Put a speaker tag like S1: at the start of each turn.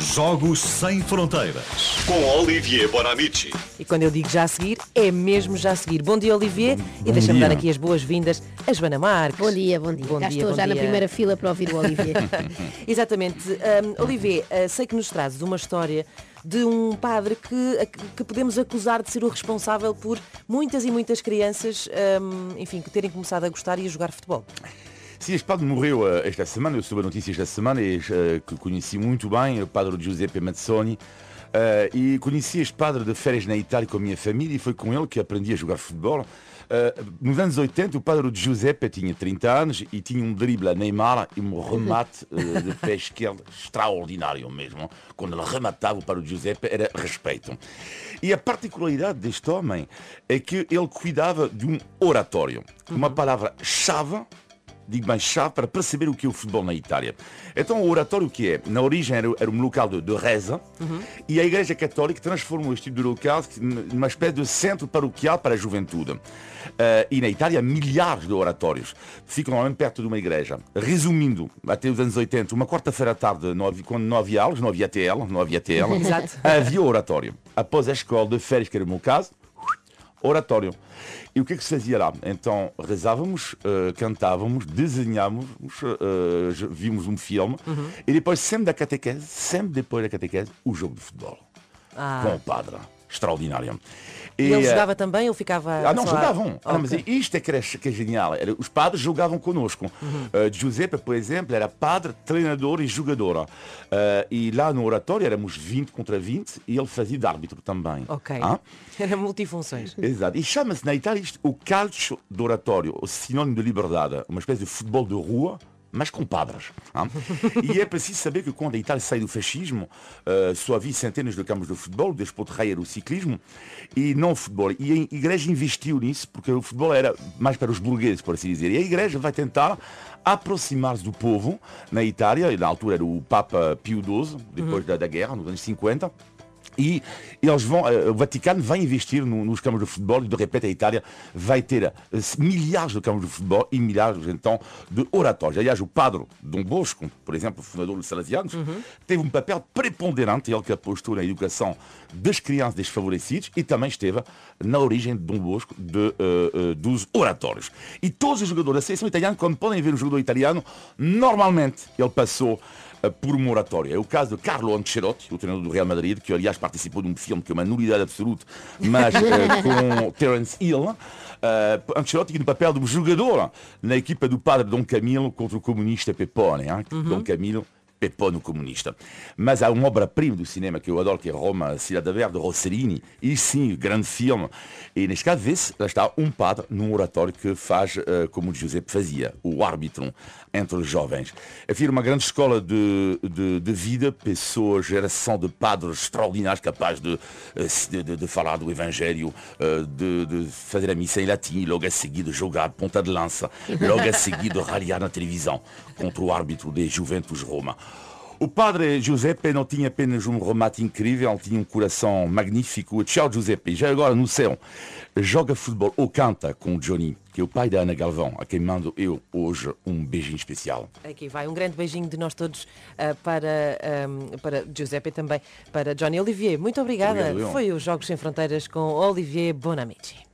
S1: Jogos Sem Fronteiras.
S2: Com Olivier Bonamici.
S3: E quando eu digo já a seguir, é mesmo já a seguir. Bom dia, Olivier. e deixa-me dar aqui as boas-vindas a Joana Marques.
S4: Bom dia, bom dia.
S3: Bom
S4: Já
S3: dia,
S4: estou
S3: bom
S4: já na
S3: dia.
S4: primeira fila para ouvir o Olivier.
S3: Exatamente. Um, Olivier, uh, sei que nos trazes uma história de um padre que, que podemos acusar de ser o responsável por muitas e muitas crianças, um, enfim, que terem começado a gostar e a jogar futebol.
S5: Sim, este padre morreu esta semana, eu soube a notícia esta semana e eh, que conheci muito bem, o padre Giuseppe Mazzoni. eh, e conheci este padre de férias na Itália com a minha família e foi com ele que aprendi a jogar futebol. Eh, nos anos 80, o padre Giuseppe tinha 30 anos e tinha um drible a Neymar e um remate eh, de pé esquerdo extraordinário mesmo. Quando ele rematava o padre Giuseppe era respeito. E a particularidade deste homem é que ele cuidava de um oratório, uma palavra-chave digo bem chave para perceber o que é o futebol na Itália. Então o oratório que é? Na origem era, era um local de, de reza e a Igreja Católica transformou este tipo de local numa espécie de centro paroquial para a juventude. Eh, e na Itália milhares de oratórios. Ficam normalmente perto de uma igreja. Resumindo, até os anos 80, uma quarta-feira à tarde, não havia, quando não havia aulas, não havia TL, não havia TL, havia oratório. Após a escola de férias, que era o meu caso, oratório. E o que é que se fazia lá? Então rezávamos, eh, cantávamos, desenhávamos, eh, já vimos um filme e depois, sempre da catequese, sempre depois da catequese, o jogo de futebol.
S3: Ah.
S5: Com o padre. Extraordinário.
S3: E ele
S5: eh,
S3: jogava também ou ficava.
S5: ah, não,
S3: só.
S5: Ah, mas
S3: Ok.
S5: isto é que, era, que é genial. Os padres jogavam conosco. Uh, Giuseppe, por exemplo, era padre, treinador e jogador. Uh, e lá no oratório éramos 20 contra 20 e ele fazia de árbitro também.
S3: Ok.
S5: Ah?
S3: Era multifunções.
S5: Exato. E chama-se na Itália isto o calcio de oratório, o sinónimo de liberdade, uma espécie de futebol de rua, mas com padres. ah. E é preciso saber que quando a Itália sai do fascismo, eh, só havia centenas de campos de futebol, desporto rei era o ciclismo, e não o futebol. E a igreja investiu nisso, porque o futebol era mais para os burgueses, por assim dizer. E a igreja vai tentar aproximar-se do povo na Itália, e na altura era o Papa Pio XII, depois da, da guerra, nos anos 50, e eles vão, eh, o Vaticano vai investir no- nos campos de futebol e de repente a Itália vai ter eh, milhares de campos de futebol e milhares então de oratórios. Aliás, o padre Dom Bosco, por exemplo, o fundador dos Salesianos, teve um papel preponderante, ele que apostou na educação das crianças desfavorecidas e também esteve na origem de Dom Bosco de, eh, eh, dos oratórios. E todos os jogadores da seleção italiana, quando podem ver um jogador italiano, normalmente ele passou por um oratório. É o caso de Carlo Ancelotti, o treinador do Real Madrid, que aliás participou de um filme que é uma nulidade absoluta, mas eh, com Terence Hill. Uh, Ancelotti no papel de um jogador na equipa do padre Dom Camilo contra o comunista Pepone. hein? Dom Camilo Pepone comunista. Mas há uma obra-prima do cinema que eu adoro, que é Roma, Cidade Verde, de Rossellini. E sim, grande filme. E neste caso, vê-se, lá está um padre num oratório que faz eh, como Giuseppe fazia, o árbitro entre os jovens. Havia uma grande escola de, de, de vida, pessoas, geração de padres extraordinários capazes de, eh, de, de- falar do Evangelho, eh, de, de fazer a missa em latim, logo a seguir de jogar ponta de lança, logo a seguir de na televisão contra o árbitro de Juventus Roma. O padre Giuseppe não tinha apenas um remate incrível, tinha um coração magnífico. Tchau, Giuseppe. Já agora no céu, joga futebol ou canta com o Johnny, que é o pai da Ana Galvão, a quem mando eu hoje um beijinho especial.
S3: Aqui vai um grande beijinho de nós todos ah, para, ahm, para Giuseppe e também para Johnny Olivier. Muito obrigada.
S5: Obrigado.
S3: Foi os Jogos Sem Fronteiras com Olivier Bonamici.